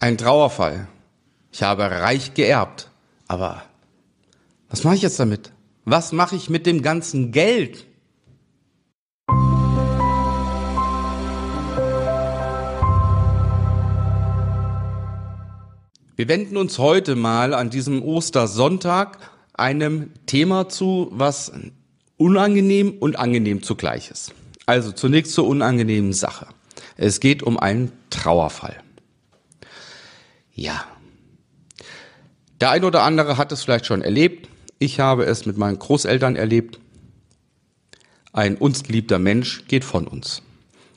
Ein Trauerfall. Ich habe reich geerbt. Aber was mache ich jetzt damit? Was mache ich mit dem ganzen Geld? Wir wenden uns heute mal an diesem Ostersonntag einem Thema zu, was unangenehm und angenehm zugleich ist. Also zunächst zur unangenehmen Sache. Es geht um einen Trauerfall. Ja. Der ein oder andere hat es vielleicht schon erlebt. Ich habe es mit meinen Großeltern erlebt. Ein uns geliebter Mensch geht von uns.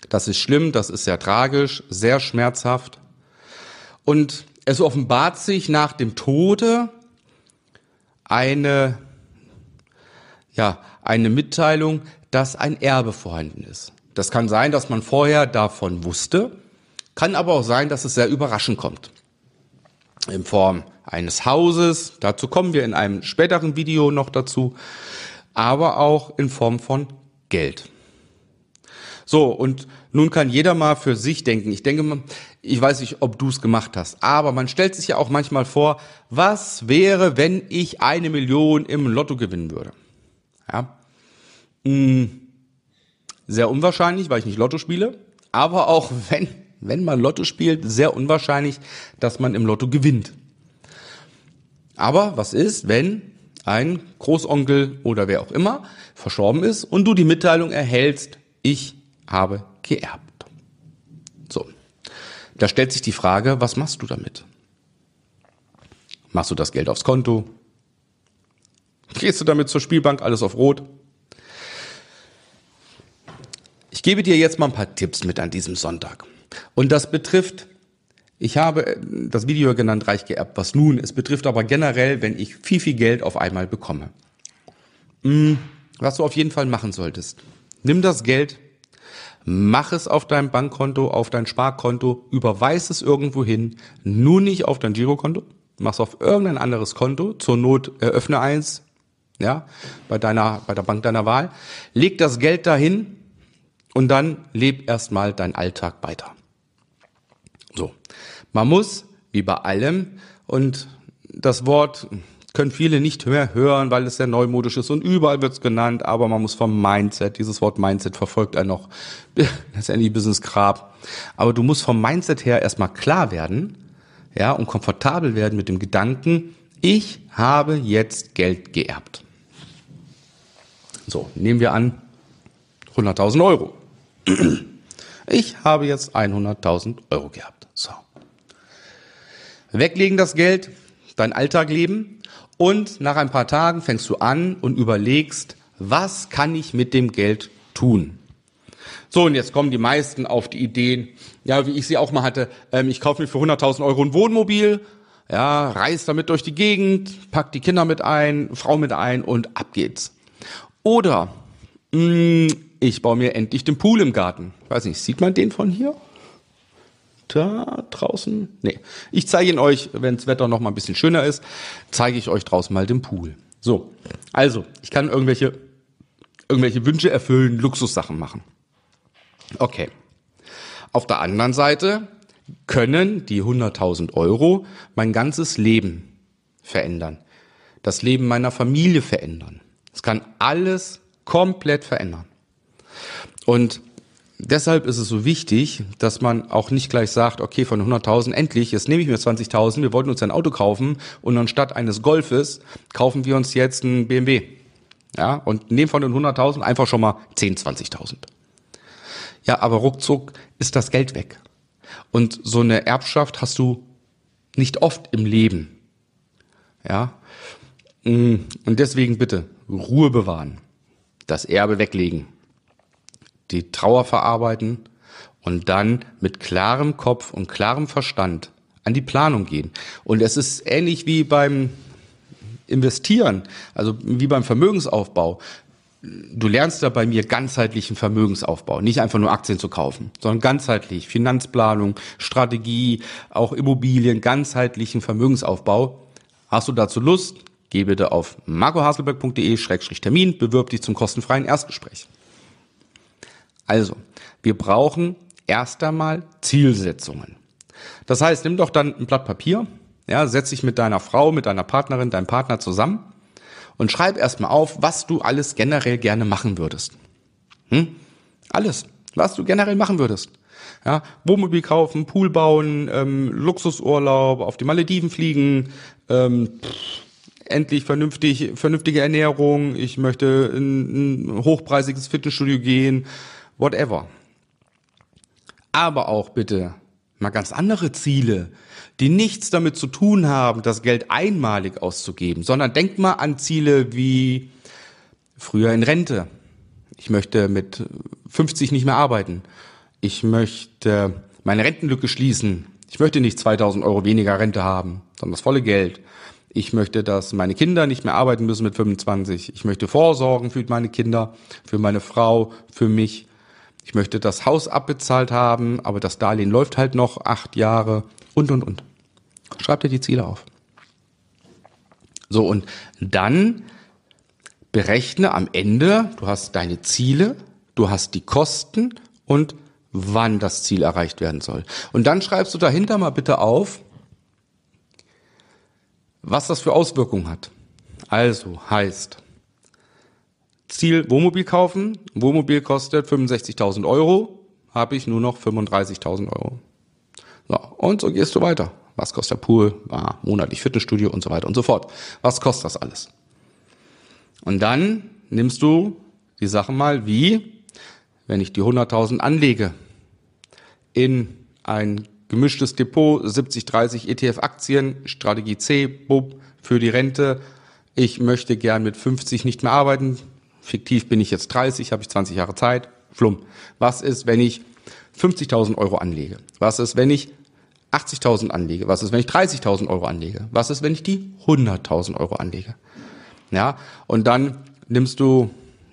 Das ist schlimm, das ist sehr tragisch, sehr schmerzhaft. Und es offenbart sich nach dem Tode eine, ja, eine Mitteilung, dass ein Erbe vorhanden ist. Das kann sein, dass man vorher davon wusste, kann aber auch sein, dass es sehr überraschend kommt in Form eines Hauses, dazu kommen wir in einem späteren Video noch dazu, aber auch in Form von Geld. So, und nun kann jeder mal für sich denken. Ich denke ich weiß nicht, ob du es gemacht hast, aber man stellt sich ja auch manchmal vor, was wäre, wenn ich eine Million im Lotto gewinnen würde? Ja. Hm, sehr unwahrscheinlich, weil ich nicht Lotto spiele, aber auch wenn wenn man Lotto spielt, sehr unwahrscheinlich, dass man im Lotto gewinnt. Aber was ist, wenn ein Großonkel oder wer auch immer verstorben ist und du die Mitteilung erhältst, ich habe geerbt. So. Da stellt sich die Frage, was machst du damit? Machst du das Geld aufs Konto? Gehst du damit zur Spielbank, alles auf Rot? Ich gebe dir jetzt mal ein paar Tipps mit an diesem Sonntag. Und das betrifft, ich habe das Video genannt, reich geerbt, was nun. Es betrifft aber generell, wenn ich viel, viel Geld auf einmal bekomme. Hm, was du auf jeden Fall machen solltest. Nimm das Geld, mach es auf dein Bankkonto, auf dein Sparkonto, überweis es irgendwo hin, nur nicht auf dein Girokonto, mach es auf irgendein anderes Konto, zur Not eröffne eins, ja, bei deiner, bei der Bank deiner Wahl, leg das Geld dahin und dann leb erstmal deinen Alltag weiter. Man muss, wie bei allem, und das Wort können viele nicht mehr hören, weil es sehr neumodisch ist und überall wird es genannt, aber man muss vom Mindset, dieses Wort Mindset verfolgt einen noch letztendlich bis ins Grab. Aber du musst vom Mindset her erstmal klar werden, ja, und komfortabel werden mit dem Gedanken, ich habe jetzt Geld geerbt. So, nehmen wir an, 100.000 Euro. Ich habe jetzt 100.000 Euro gehabt. Weglegen das Geld, dein Alltag leben und nach ein paar Tagen fängst du an und überlegst, was kann ich mit dem Geld tun? So, und jetzt kommen die meisten auf die Ideen, ja, wie ich sie auch mal hatte, ähm, ich kaufe mir für 100.000 Euro ein Wohnmobil, ja, reise damit durch die Gegend, pack die Kinder mit ein, Frau mit ein und ab geht's. Oder mh, mm, ich baue mir endlich den Pool im Garten. Weiß nicht, sieht man den von hier? Da draußen? Nee. Ich zeige ihn euch, wenn das Wetter noch mal ein bisschen schöner ist, zeige ich euch draußen mal den Pool. So, also, ich kann irgendwelche, irgendwelche Wünsche erfüllen, Luxussachen machen. Okay. Auf der anderen Seite können die 100.000 Euro mein ganzes Leben verändern. Das Leben meiner Familie verändern. Es kann alles komplett verändern. Und deshalb ist es so wichtig, dass man auch nicht gleich sagt, okay, von 100.000 endlich, jetzt nehme ich mir 20.000, wir wollten uns ein Auto kaufen und anstatt eines Golfes kaufen wir uns jetzt ein BMW. Ja, und nehmen von den 100.000 einfach schon mal 10, 20.000. Ja, aber ruckzuck ist das Geld weg. Und so eine Erbschaft hast du nicht oft im Leben. Ja, mm, und deswegen bitte Ruhe bewahren, das Erbe weglegen die Trauer verarbeiten und dann mit klarem Kopf und klarem Verstand an die Planung gehen. Und es ist ähnlich wie beim Investieren, also wie beim Vermögensaufbau. Du lernst da bei mir ganzheitlichen Vermögensaufbau, nicht einfach nur Aktien zu kaufen, sondern ganzheitlich Finanzplanung, Strategie, auch Immobilien, ganzheitlichen Vermögensaufbau. Hast du dazu Lust? Geh bitte auf marcohaselberg.de-termin, bewirb dich zum kostenfreien Erstgespräch. Also, wir brauchen erst einmal Zielsetzungen. Das heißt, nimm doch dann ein Blatt Papier, ja, setz dich mit deiner Frau, mit deiner Partnerin, deinem Partner zusammen und schreib erstmal auf, was du alles generell gerne machen würdest. Hm? Alles, was du generell machen würdest. Ja, Wohnmobil kaufen, Pool bauen, ähm, Luxusurlaub, auf die Malediven fliegen, ähm, pff, endlich vernünftig, vernünftige Ernährung, ich möchte in ein hochpreisiges Fitnessstudio gehen, whatever. Aber auch bitte mal ganz andere Ziele, die nichts damit zu tun haben, das Geld einmalig auszugeben, sondern denk mal an Ziele wie früher in Rente. Ich möchte mit 50 nicht mehr arbeiten. Ich möchte meine Rentenlücke schließen. Ich möchte nicht 2000 Euro weniger Rente haben, sondern das volle Geld. Ich möchte, dass meine Kinder nicht mehr arbeiten müssen mit 25. Ich möchte vorsorgen für meine Kinder, für meine Frau, für mich. Ich möchte das Haus abbezahlt haben, aber das Darlehen läuft halt noch acht Jahre und, und, und. Schreib dir die Ziele auf. So, und dann berechne am Ende, du hast deine Ziele, du hast die Kosten und wann das Ziel erreicht werden soll. Und dann schreibst du dahinter mal bitte auf, was das für Auswirkungen hat. Also heißt, Ziel Wohnmobil kaufen, Wohnmobil kostet 65.000 Euro, habe ich nur noch 35.000 Euro. So, und so gehst du weiter. Was kostet der Pool? Ah, monatlich Fitnessstudio und so weiter und so fort. Was kostet das alles? Und dann nimmst du die Sachen mal wie, wenn ich die 100.000 anlege in ein gemischtes Depot, 70-30 ETF-Aktien, Strategie C, Bub, für die Rente. Ich möchte gern mit 50 nicht mehr arbeiten. Fiktiv bin ich jetzt 30, habe ich 20 Jahre Zeit. Flumm. Was ist, wenn ich 50.000 Euro anlege? Was ist, wenn ich 80.000 anlege? Was ist, wenn ich 30.000 Euro anlege? Was ist, wenn ich die 100.000 Euro anlege? Ja, und dann nimmst du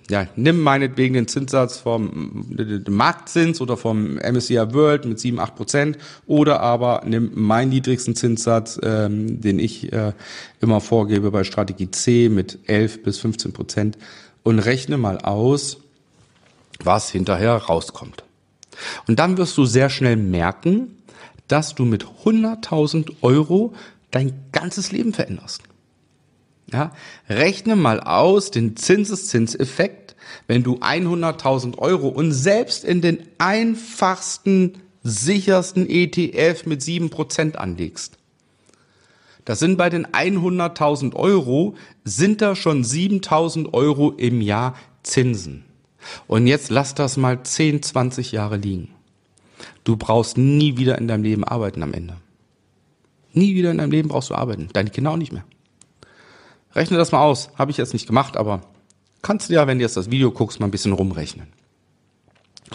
ja, nimm meinetwegen den Zinssatz vom Marktzins oder vom MSCI World mit 7, 8 Prozent oder aber nimm meinen niedrigsten Zinssatz, ähm, den ich äh, immer vorgebe bei Strategie C mit 11 bis 15 Prozent und rechne mal aus, was hinterher rauskommt. Und dann wirst du sehr schnell merken, dass du mit 100.000 Euro dein ganzes Leben veränderst. Ja, rechne mal aus den Zinseszinseffekt, wenn du 100.000 Euro und selbst in den einfachsten, sichersten ETF mit 7% anlegst. Das sind bei den 100.000 Euro, sind da schon 7.000 Euro im Jahr Zinsen. Und jetzt lass das mal 10, 20 Jahre liegen. Du brauchst nie wieder in deinem Leben arbeiten am Ende. Nie wieder in deinem Leben brauchst du arbeiten. Deine Kinder auch nicht mehr. Rechne das mal aus. Habe ich jetzt nicht gemacht, aber kannst du ja, wenn du jetzt das Video guckst, mal ein bisschen rumrechnen.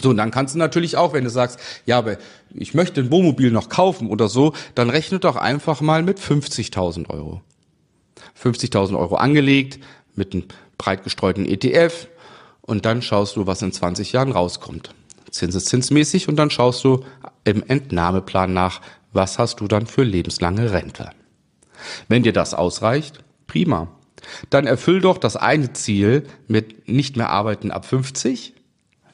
So, und dann kannst du natürlich auch, wenn du sagst, ja, aber ich möchte ein Wohnmobil noch kaufen oder so, dann rechne doch einfach mal mit 50.000 Euro. 50.000 Euro angelegt, mit einem breit gestreuten ETF und dann schaust du, was in 20 Jahren rauskommt. Zinseszinsmäßig und dann schaust du im Entnahmeplan nach, was hast du dann für lebenslange Rente. Wenn dir das ausreicht, Prima. Dann erfüll doch das eine Ziel mit nicht mehr arbeiten ab 50,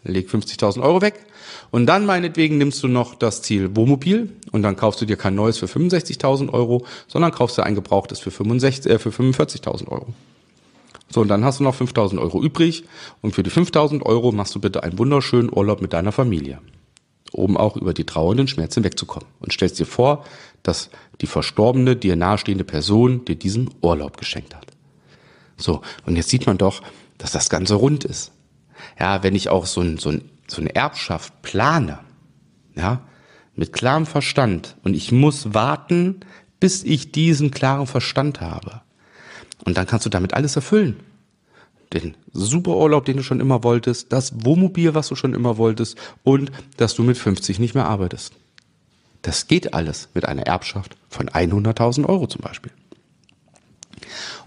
leg 50.000 Euro weg und dann meinetwegen nimmst du noch das Ziel Wohnmobil und dann kaufst du dir kein neues für 65.000 Euro, sondern kaufst dir ein gebrauchtes für, 65, äh, für 45.000 Euro. So, und dann hast du noch 5.000 Euro übrig und für die 5.000 Euro machst du bitte einen wunderschönen Urlaub mit deiner Familie um auch über die trauernden Schmerzen wegzukommen. Und stellst dir vor, dass die verstorbene, dir nahestehende Person dir diesen Urlaub geschenkt hat. So, und jetzt sieht man doch, dass das Ganze rund ist. Ja, wenn ich auch so, ein, so, ein, so eine Erbschaft plane, ja, mit klarem Verstand und ich muss warten, bis ich diesen klaren Verstand habe. Und dann kannst du damit alles erfüllen den Superurlaub, den du schon immer wolltest, das Wohnmobil, was du schon immer wolltest und dass du mit 50 nicht mehr arbeitest. Das geht alles mit einer Erbschaft von 100.000 Euro zum Beispiel.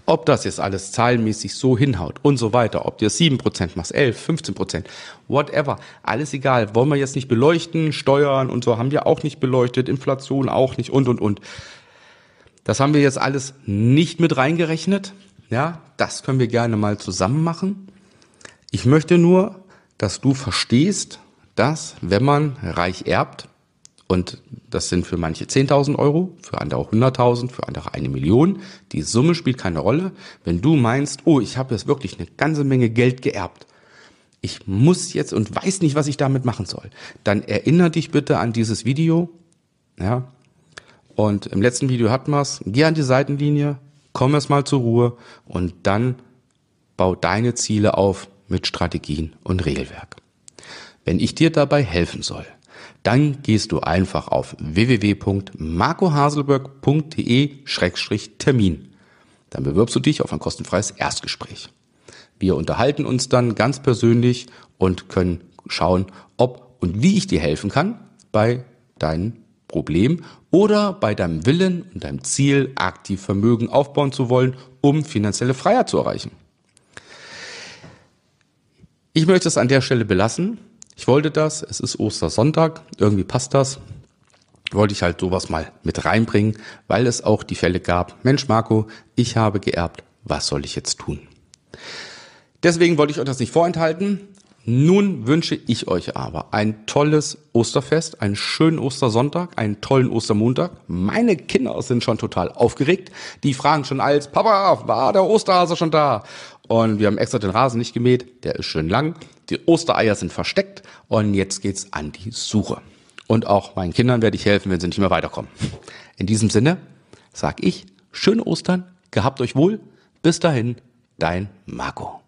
Ob das jetzt alles zahlenmäßig so hinhaut und so weiter, ob das 7% machst, 11, 15%, whatever, alles egal, wollen wir jetzt nicht beleuchten, Steuern und so haben wir auch nicht beleuchtet, Inflation auch nicht und und und. Das haben wir jetzt alles nicht mit reingerechnet. Ja, das können wir gerne mal zusammen machen. Ich möchte nur, dass du verstehst, dass wenn man reich erbt Und das sind für manche 10.000 Euro, für andere auch 100.000, für andere eine Million. Die Summe spielt keine Rolle. Wenn du meinst, oh, ich habe jetzt wirklich eine ganze Menge Geld geerbt, ich muss jetzt und weiß nicht, was ich damit machen soll, dann erinnere dich bitte an dieses Video. Ja. Und im letzten Video wir es. Geh an die Seitenlinie, komm erst mal zur Ruhe und dann bau deine Ziele auf mit Strategien und Regelwerk. Wenn ich dir dabei helfen soll, dann gehst du einfach auf www.marcohaselberg.de-termin. Dann bewirbst du dich auf ein kostenfreies Erstgespräch. Wir unterhalten uns dann ganz persönlich und können schauen, ob und wie ich dir helfen kann bei deinem Problem oder bei deinem Willen und deinem Ziel, aktiv Vermögen aufbauen zu wollen, um finanzielle Freiheit zu erreichen. Ich möchte es an der Stelle belassen. Ich wollte das, es ist Ostersonntag, irgendwie passt das. Wollte ich halt sowas mal mit reinbringen, weil es auch die Fälle gab. Mensch, Marco, ich habe geerbt, was soll ich jetzt tun? Deswegen wollte ich euch das nicht vorenthalten. Nun wünsche ich euch aber ein tolles Osterfest, einen schönen Ostersonntag, einen tollen Ostermontag. Meine Kinder sind schon total aufgeregt. Die fragen schon als, Papa, war der Osterhase schon da? Und wir haben extra den Rasen nicht gemäht, der ist schön lang. Die Ostereier sind versteckt und jetzt geht's an die Suche. Und auch meinen Kindern werde ich helfen, wenn sie nicht mehr weiterkommen. In diesem Sinne sag ich, schöne Ostern, gehabt euch wohl. Bis dahin, dein Marco.